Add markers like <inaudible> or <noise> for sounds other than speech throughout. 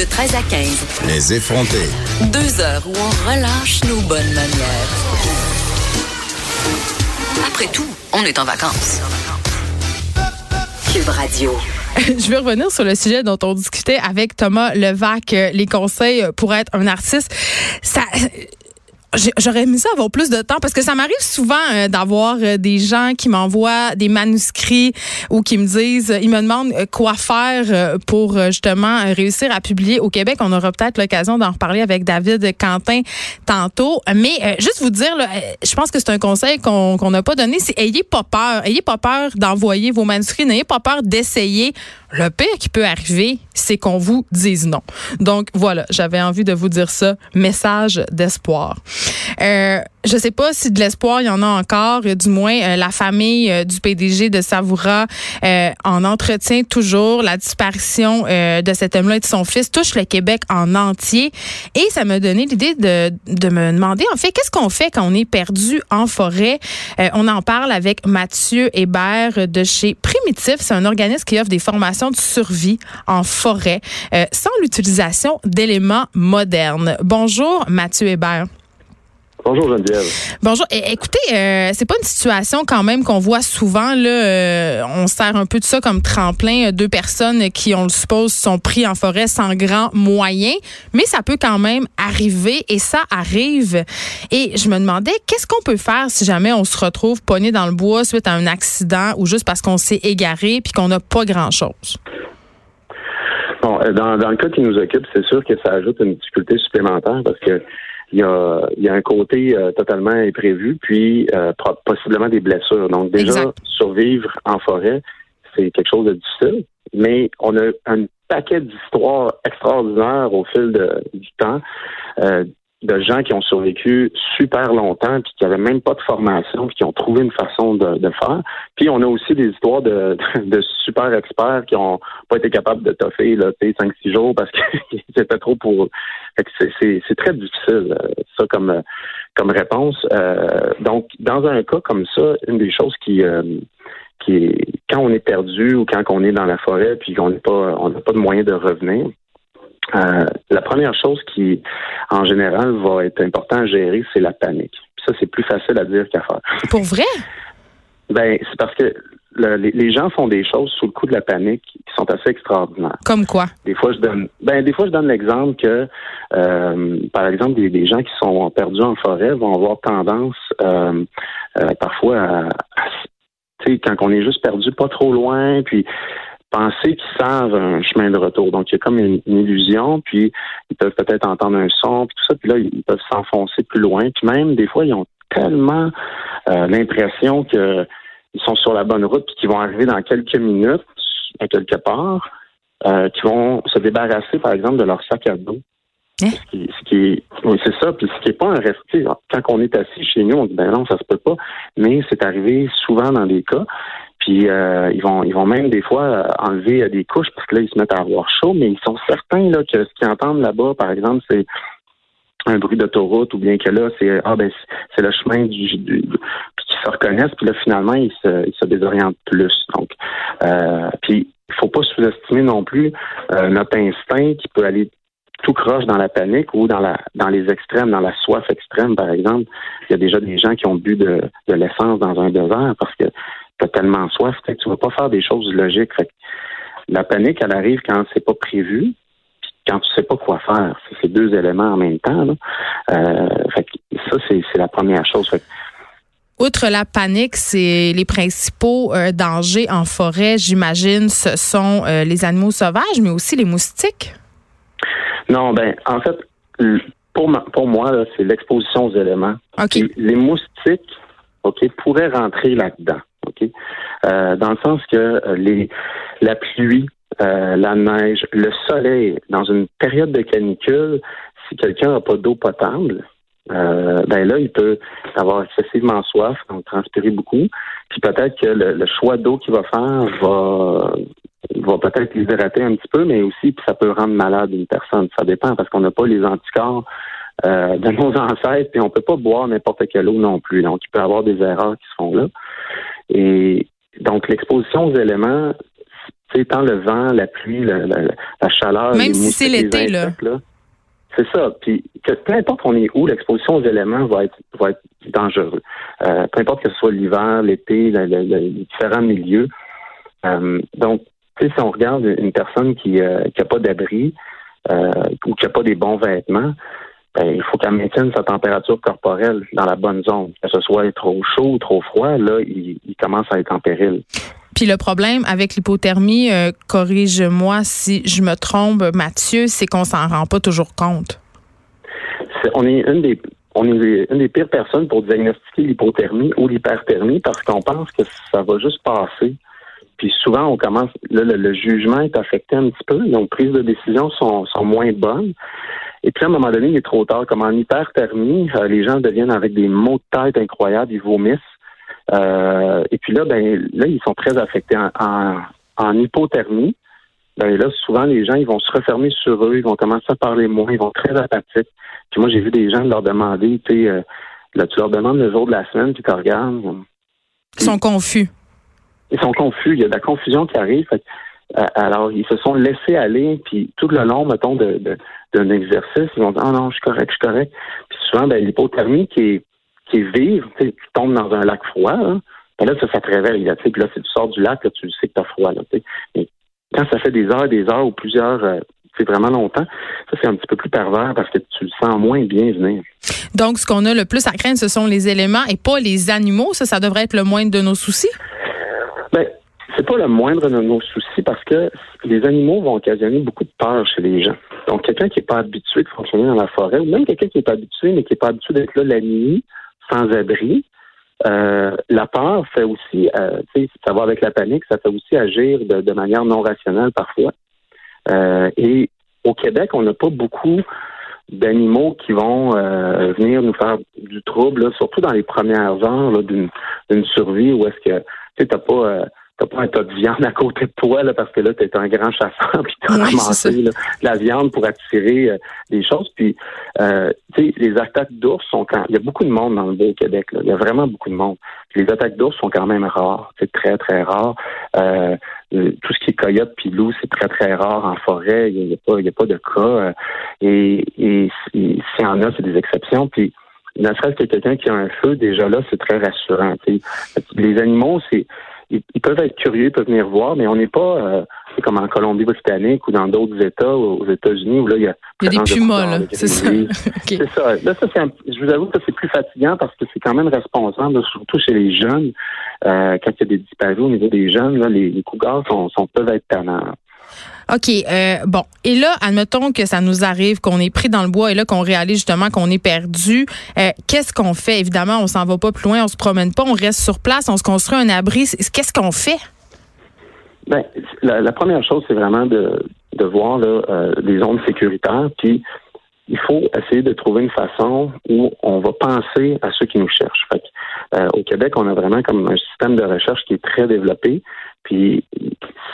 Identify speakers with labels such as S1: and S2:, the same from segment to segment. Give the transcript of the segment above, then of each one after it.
S1: De 13 à 15.
S2: Les effrontés.
S1: Deux heures où on relâche nos bonnes manières. Après tout, on est en vacances. Cube Radio.
S3: Je vais revenir sur le sujet dont on discutait avec Thomas Levac, euh, les conseils pour être un artiste. Ça, J'aurais mis ça avoir plus de temps parce que ça m'arrive souvent euh, d'avoir euh, des gens qui m'envoient des manuscrits ou qui me disent, ils me demandent euh, quoi faire pour justement réussir à publier au Québec. On aura peut-être l'occasion d'en reparler avec David Quentin tantôt. Mais juste vous dire, je pense que c'est un conseil qu'on n'a pas donné, c'est ayez pas peur. Ayez pas peur d'envoyer vos manuscrits. N'ayez pas peur d'essayer. Le pire qui peut arriver, c'est qu'on vous dise non. Donc voilà, j'avais envie de vous dire ça. Message d'espoir. Euh, je sais pas si de l'espoir il y en a encore. Du moins, euh, la famille euh, du PDG de Savoura euh, en entretient toujours. La disparition de cet homme-là et de son fils touche le Québec en entier. Et ça m'a donné l'idée de, de me demander, en fait, qu'est-ce qu'on fait quand on est perdu en forêt? on en parle avec Mathieu Hébert de chez Primitif. C'est un organisme qui offre des formations de survie en forêt sans l'utilisation d'éléments modernes. Bonjour, Mathieu Hébert.
S4: Bonjour Geneviève.
S3: Bonjour. écoutez, euh, c'est pas une situation quand même qu'on voit souvent. Là, euh, on sert un peu de ça comme tremplin. Euh, deux personnes qui, on le suppose, sont pris en forêt sans grand moyen, mais ça peut quand même arriver et ça arrive. Et je me demandais, qu'est-ce qu'on peut faire si jamais on se retrouve pogné dans le bois suite à un accident ou juste parce qu'on s'est égaré puis qu'on n'a pas grand-chose?
S4: Bon, dans, dans le cas qui nous occupe, c'est sûr que ça ajoute une difficulté supplémentaire parce que il y a, il y a un côté euh, totalement imprévu, puis euh, possiblement des blessures. Donc déjà, survivre en forêt, c'est quelque chose de difficile, mais on a un paquet d'histoires extraordinaires au fil de, du temps. Euh, de gens qui ont survécu super longtemps puis qui n'avaient même pas de formation puis qui ont trouvé une façon de, de faire. Puis on a aussi des histoires de, de, super experts qui ont pas été capables de toffer là, 5-6 jours parce que <laughs> c'était trop pour. C'est très difficile, euh, ça, comme, comme réponse. Euh, donc, dans un cas comme ça, une des choses qui, euh, qui est quand on est perdu ou quand on est dans la forêt puis qu'on n'est pas on n'a pas de moyen de revenir, euh, la première chose qui, en général, va être important à gérer, c'est la panique. ça, c'est plus facile à dire qu'à faire. <laughs>
S3: Pour vrai?
S4: Ben, c'est parce que les, gens font des choses sous le coup de la panique qui sont assez extraordinaires.
S3: Comme quoi?
S4: Des fois, je donne, ben, des fois, je donne l'exemple que, euh, par exemple, des, gens qui sont perdus en forêt vont avoir tendance, euh, parfois, à, tu sais, quand on est juste perdu pas trop loin, puis penser qu'ils savent un chemin de retour. Donc, il y a comme une, illusion, puis ils peuvent peut-être entendre un son, puis tout ça, puis là, ils peuvent s'enfoncer plus loin. Puis même, des fois, ils ont tellement euh, l'impression qu'ils sont sur la bonne route, puis qu'ils vont arriver dans quelques minutes, à quelque part, euh, qu'ils vont se débarrasser, par exemple, de leur sac à dos. Hein? Ce qui, ce qui oui, c'est ça. Puis ce qui n'est pas un respect. Quand on est assis chez nous, on dit ben non, ça se peut pas. Mais c'est arrivé souvent dans des cas. Puis euh, ils vont ils vont même des fois euh, enlever euh, des couches parce que là, ils se mettent à avoir chaud, mais ils sont certains là, que ce qu'ils entendent là-bas, par exemple, c'est un bruit d'autoroute ou bien que là, c'est ah ben c'est le chemin du, du puis qu'ils se reconnaissent, puis là, finalement, ils se, ils se désorientent plus. Donc euh, puis il faut pas sous-estimer non plus notre instinct qui peut aller tout croche dans la panique ou dans la dans les extrêmes, dans la soif extrême, par exemple. Il y a déjà des gens qui ont bu de, de l'essence dans un désert parce que tu as tellement soif, que tu vas pas faire des choses logiques. la panique, elle arrive quand c'est pas prévu, quand tu sais pas quoi faire. C'est ces deux éléments en même temps. Euh, ça, c'est la première chose.
S3: Outre la panique, c'est les principaux euh, dangers en forêt, j'imagine, ce sont euh, les animaux sauvages, mais aussi les moustiques.
S4: Non, ben, en fait, pour, pour moi, c'est l'exposition aux éléments. Les moustiques, OK, pourraient rentrer là-dedans. Euh, dans le sens que euh, les la pluie, euh, la neige, le soleil, dans une période de canicule, si quelqu'un n'a pas d'eau potable, ben là, il peut avoir excessivement soif, donc transpirer beaucoup. Puis peut-être que le, choix d'eau qu'il va faire va va peut-être l'hydrater un petit peu, mais aussi ça peut rendre malade une personne. Ça dépend parce qu'on n'a pas les anticorps euh, de nos <laughs> ancêtres, puis on peut pas boire n'importe quelle eau non plus. Donc, il peut y avoir des erreurs qui se font là. Et donc, l'exposition aux éléments, sais, tant le vent, la pluie, la, la, chaleur.
S3: Même si c'est l'été, là.
S4: C'est ça. Puis que, peu importe on est où, l'exposition aux éléments va être va être dangereux. Euh, peu importe que ce soit l'hiver, l'été, les différents milieux. Euh, donc, tu sais, si on regarde une personne qui n'a euh, pas d'abri ou qui n'a pas des bons vêtements, ben, il faut qu'elle maintienne sa température corporelle dans la bonne zone. Que ce soit trop chaud ou trop froid, là, il, il commence à être en péril.
S3: Puis le problème avec l'hypothermie, euh, corrige-moi si je me trompe, Mathieu, c'est qu'on s'en rend pas toujours compte.
S4: on est une des on est une des pires personnes pour diagnostiquer l'hypothermie ou l'hyperthermie parce qu'on pense que ça va juste passer. Puis souvent, on commence, là, le, jugement est affecté un petit peu, donc prises de décision sont, sont moins bonnes. Et puis à un moment donné, il est trop tard. Comme en hyperthermie, euh, les gens deviennent avec des maux de tête incroyables, ils vomissent. Euh, et puis là, ben là, ils sont très affectés en, hypothermie. Ben là, souvent, les gens, ils vont se refermer sur eux, ils vont commencer à parler moins, ils vont être très apathiques. Puis moi, j'ai vu des gens leur demander, tu sais, euh, là, tu leur demandes le jour de la semaine, puis tu regardes.
S3: Ils sont confus.
S4: Ils sont confus. Il y a de la confusion qui arrive. Alors, ils se sont laissés aller, puis tout le long, mettons, de, d'un exercice, ils vont dire, ah non, je suis correct, je suis correct. Puis souvent, ben, l'hypothermie qui est qui est vive, tu tombes dans un lac froid, ben là, ça, ça te réveille. Là, puis là, si tu sors du lac, là, tu sais que tu as froid. Là, Mais quand ça fait des heures des heures ou plusieurs, euh, c'est vraiment longtemps, ça, c'est un petit peu plus pervers parce que tu le sens moins bien venir.
S3: Donc, ce qu'on a le plus à craindre, ce sont les éléments et pas les animaux. Ça, ça devrait être le moindre de nos soucis?
S4: C'est pas le moindre de nos soucis parce que les animaux vont occasionner beaucoup de peur chez les gens. Donc, quelqu'un qui n'est pas habitué de fonctionner dans la forêt, ou même quelqu'un qui n'est pas habitué, mais qui n'est pas habitué d'être là la nuit, sans abri. Euh, la peur fait aussi, euh, ça va avec la panique, ça fait aussi agir de, manière non rationnelle parfois. Euh, et au Québec, on n'a pas beaucoup d'animaux qui vont venir nous faire du trouble, surtout dans les premières heures d'une survie où est-ce que tu n'as pas t'as pas un tas de viande à côté de toi là, parce que là, tu es un grand chasseur <laughs> puis tu as ramassé la viande pour attirer euh, des choses. Puis euh, tu sais, les attaques d'ours sont quand il y a beaucoup de monde dans le beau Québec. Il y a vraiment beaucoup de monde. les attaques d'ours sont quand même rares. C'est très, très rare. Euh, tout ce qui est coyote puis loup, c'est très, très rare en forêt. Il n'y a, pas, y a pas de cas. et, et s'il y en a, c'est des exceptions. Puis ne serait-ce que quelqu'un qui a un feu, déjà là, c'est très rassurant. Les animaux, c'est ils, peuvent être curieux, ils peuvent venir voir, mais on n'est pas euh, comme en Colombie-Britannique ou dans d'autres États, aux États-Unis, où là, il y a...
S3: Il y a des pumas, là, c'est ça. <laughs>
S4: C'est ça. Là, ça, c'est je vous avoue que c'est plus fatigant parce que c'est quand même responsable, surtout chez les jeunes. Euh, quand il y a des disparus au niveau des jeunes, là, les, les cougars sont, sont, peuvent être tannants.
S3: OK. Euh, bon. Et là, admettons que ça nous arrive, qu'on est pris dans le bois et là qu'on réalise justement qu'on est perdu. Euh, qu'est-ce qu'on fait? Évidemment, on s'en va pas plus loin, on se promène pas, on reste sur place, on se construit un abri. Qu'est-ce qu'on fait?
S4: Ben, la, première chose, c'est vraiment de, voir là, euh, les zones sécuritaires. Puis, il faut essayer de trouver une façon où on va penser à ceux qui nous cherchent. Fait euh, au Québec, on a vraiment comme un système de recherche qui est très développé. Puis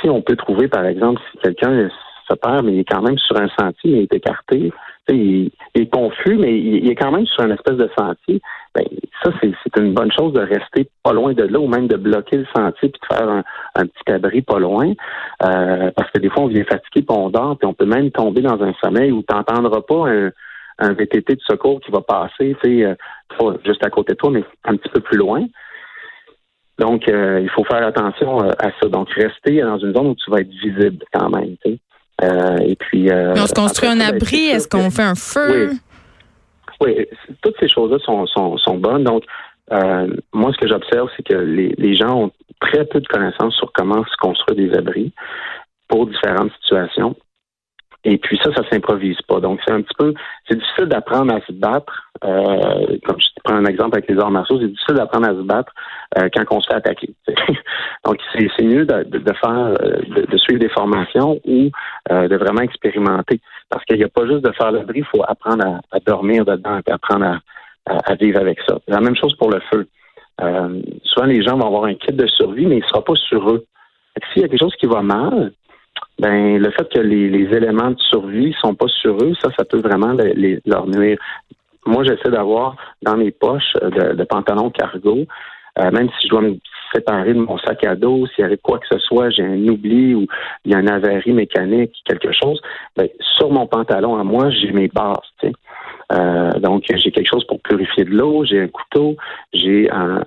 S4: si on peut trouver, par exemple, si quelqu'un se perd, mais il est quand même sur un sentier, il est écarté, il, est confus, mais il, est quand même sur un espèce de sentier, ben, ça, c'est une bonne chose de rester pas loin de là ou même de bloquer le sentier puis de faire un, petit abri pas loin. Euh, parce que des fois, on vient fatigué puis on dort, puis on peut même tomber dans un sommeil où tu n'entendras pas un, un VTT de secours qui va passer, tu sais, euh, juste à côté de toi, mais un petit peu plus loin. Donc, euh, il faut faire attention euh, à ça. Donc, rester dans une zone où tu vas être visible quand même. Euh, et puis.
S3: on se construit un ben, abri. Est-ce qu'on fait un feu?
S4: Oui. toutes ces choses-là sont, sont, sont, bonnes. Donc, moi, ce que j'observe, c'est que les, les gens ont très peu de connaissances sur comment se construire des abris pour différentes situations. Et puis ça, ça s'improvise pas. Donc c'est un petit peu, c'est difficile d'apprendre à se battre. Euh, comme je prends un exemple avec les arts martiaux, c'est difficile d'apprendre à se battre euh, quand on se fait attaquer. <laughs> Donc c'est mieux de, de, faire, euh, de, suivre des formations ou euh, de vraiment expérimenter, parce qu'il n'y a pas juste de faire le bris, il faut apprendre à, dormir dedans, apprendre à, à, vivre avec ça. La même chose pour le feu. souvent les gens vont avoir un kit de survie, mais il ne sera pas sur eux. S'il y a quelque chose qui va mal, ben le fait que les, éléments de survie sont pas sur eux, ça, ça peut vraiment les, leur nuire. Moi, j'essaie d'avoir dans mes poches de, pantalons cargo, euh, même si je dois me séparer de mon sac à dos, s'il arrive quoi que ce soit, j'ai un oubli ou il y a une avarie mécanique, quelque chose, ben, sur mon pantalon à moi, j'ai mes bases. Euh, donc, j'ai quelque chose pour purifier de l'eau, j'ai un couteau, j'ai un,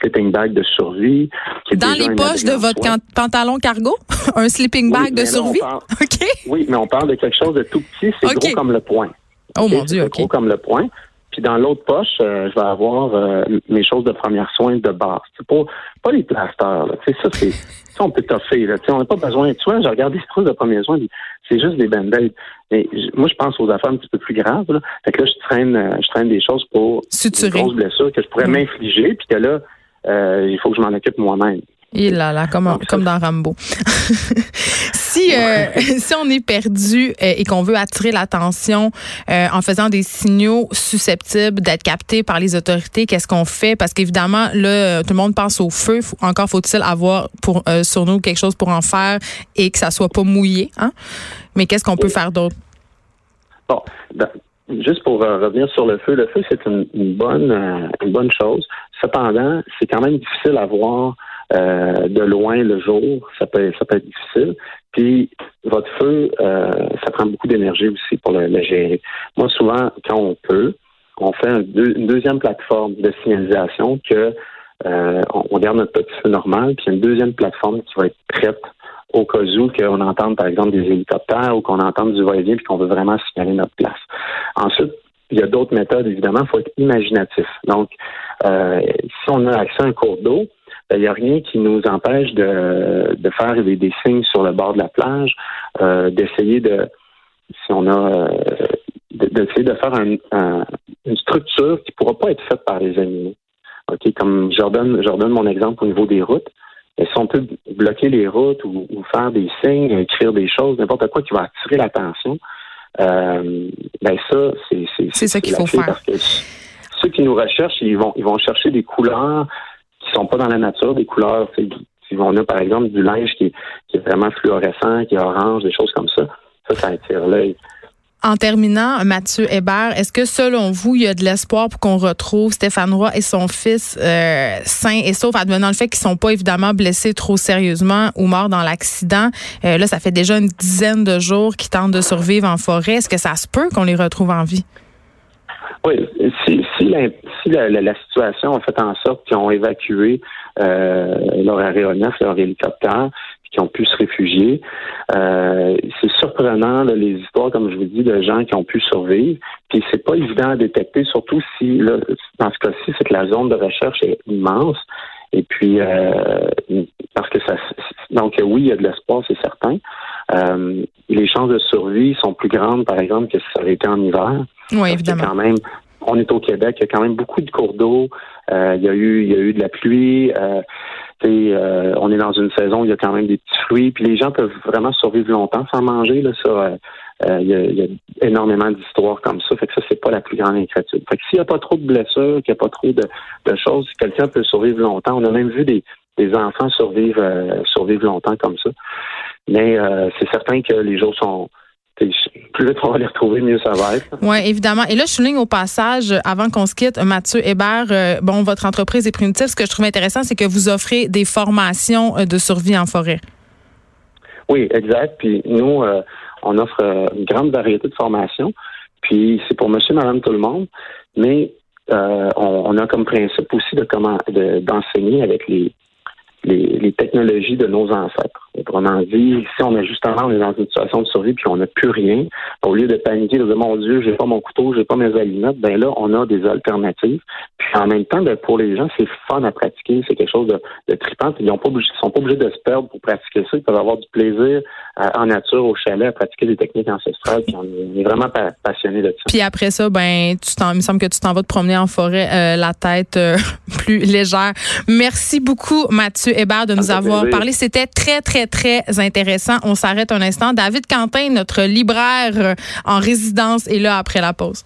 S4: sleeping bag de survie.
S3: Dans les poches de votre pantalon cargo? un sleeping bag de survie? <laughs> <laughs>
S4: Oui, mais on parle de quelque chose de tout petit, c'est gros comme le poing.
S3: Oh mon Dieu, OK.
S4: Gros comme le poing. Puis dans l'autre poche, euh, je vais avoir euh, mes choses de première soin de base. C'est pas, pas les plasters. Là. ça, c'est ça, on peut toffer. Là. on n'a pas besoin. Tu vois, j'ai regardé ces choses de première soin, c'est juste des band-aids. Mais moi, je pense aux affaires un petit peu plus graves. Là. Fait que là, je traîne, euh, je traîne des choses pour
S3: Suturer.
S4: une grosse blessure que je pourrais mm. m'infliger, puis que là, il faut que je m'en occupe moi-même.
S3: Il là là, comme, comme dans Rambo. <laughs> si, euh, <laughs> si on est perdu euh, et qu'on veut attirer l'attention euh, en faisant des signaux susceptibles d'être captés par les autorités, qu'est-ce qu'on fait? Parce qu'évidemment, là, tout le monde pense au feu. Encore faut-il avoir pour, sur nous quelque chose pour en faire et que ça soit pas mouillé. Hein? Mais qu'est-ce qu'on peut faire d'autre?
S4: Bon, ben, juste pour revenir sur le feu, le feu, c'est une, bonne, une bonne chose. Cependant, c'est quand même difficile à voir euh, de loin le jour, ça peut, ça peut être difficile. Puis votre feu, euh, ça prend beaucoup d'énergie aussi pour le, gérer. Moi, souvent, quand on peut, on fait une deuxième plateforme de signalisation que euh, on, garde notre petit feu normal, puis une deuxième plateforme qui va être prête au cas où qu'on entende, par exemple, des hélicoptères ou qu'on entende du va-et-vient puis qu'on veut vraiment signaler notre place. Ensuite, il y a d'autres méthodes, évidemment, il faut être imaginatif. Donc, si on a accès à un cours d'eau, il n'y a rien qui nous empêche de, de faire des, des, signes sur le bord de la plage, euh, d'essayer de, si on a, euh, d'essayer de, faire une structure qui ne pourra pas être faite par les animaux. Ok, comme je redonne, je mon exemple au niveau des routes. Et si on peut bloquer les routes ou, faire des signes, écrire des choses, n'importe quoi qui va attirer l'attention, euh, ben ça, c'est
S3: c'est ça qu'il faut faire. Parce que
S4: ceux qui nous recherchent, ils vont ils vont chercher des couleurs qui sont pas dans la nature, des couleurs. Si on a par exemple du linge qui est, vraiment fluorescent, qui est orange, des choses comme ça, ça, ça attire l'œil.
S3: En terminant, Mathieu Hébert, est-ce que selon vous, il y a de l'espoir pour qu'on retrouve Stéphane Roy et son fils euh, sains et saufs, advenant le fait qu'ils sont pas évidemment blessés trop sérieusement ou morts dans l'accident? Euh, là, ça fait déjà une dizaine de jours qu'ils tentent de survivre en forêt. Est-ce que ça se peut qu'on les retrouve en vie?
S4: Oui, si, si, la, si la, situation a fait en sorte qu'ils ont évacué euh, leur aéronef, leur hélicoptère, puis qu'ils ont pu se réfugier, euh, c'est surprenant les histoires, comme je vous dis, de gens qui ont pu survivre. Puis c'est pas évident à détecter, surtout si là, dans ce cas-ci, c'est que la zone de recherche est immense. Et puis euh, parce que ça donc oui, il y a de l'espoir, c'est certain. Euh, les chances de survie sont plus grandes, par exemple, que si ça avait été en hiver.
S3: Oui, évidemment.
S4: Quand même, on est au Québec, il y a quand même beaucoup de cours d'eau. Euh, il y a eu, il y a eu de la pluie. Euh, euh, on est dans une saison où il y a quand même des petits fruits. Puis les gens peuvent vraiment survivre longtemps sans manger. Là, ça, il, y a, énormément d'histoires comme ça. Fait que ça, c'est pas la plus grande inquiétude. Fait que s'il n'y a pas trop de blessures, qu'il n'y a pas trop de, de choses, quelqu'un peut survivre longtemps. On a même vu des, des enfants survivre, survivre longtemps comme ça. Mais c'est certain que les jours sont plus vite on va les retrouver, mieux ça va être. <laughs>
S3: Oui, évidemment. Et là, je souligne au passage, avant qu'on se quitte, Mathieu Hébert, euh, bon, votre entreprise est primitive. Ce que je trouve intéressant, c'est que vous offrez des formations euh, de survie en forêt.
S4: Oui, exact. Puis nous, euh, on offre une grande variété de formations. Puis c'est pour monsieur, madame, tout le monde. Mais on, a comme principe aussi de comment d'enseigner avec les, les, technologies de nos ancêtres. Autrement dit, si on est justement on est dans une situation de survie puis on n'a plus rien, au lieu de paniquer, de dire mon Dieu, j'ai pas mon couteau, j'ai pas mes allumettes, ben là, on a des alternatives. Puis en même temps, ben, pour les gens, c'est fun à pratiquer, c'est quelque chose de, de trippant. Ils ne sont pas obligés de se perdre pour pratiquer ça. Ils peuvent avoir du plaisir euh, en nature, au chalet, à pratiquer des techniques ancestrales. Puis on est vraiment passionné de ça.
S3: Puis après ça, ben, tu il me semble que tu t'en vas te promener en forêt euh, la tête euh, <laughs> plus légère. Merci beaucoup, Mathieu Hébert, de nous avoir parlé. C'était très, très, très intéressant. On s'arrête un instant. David Quentin, notre libraire en résidence, est là après la pause.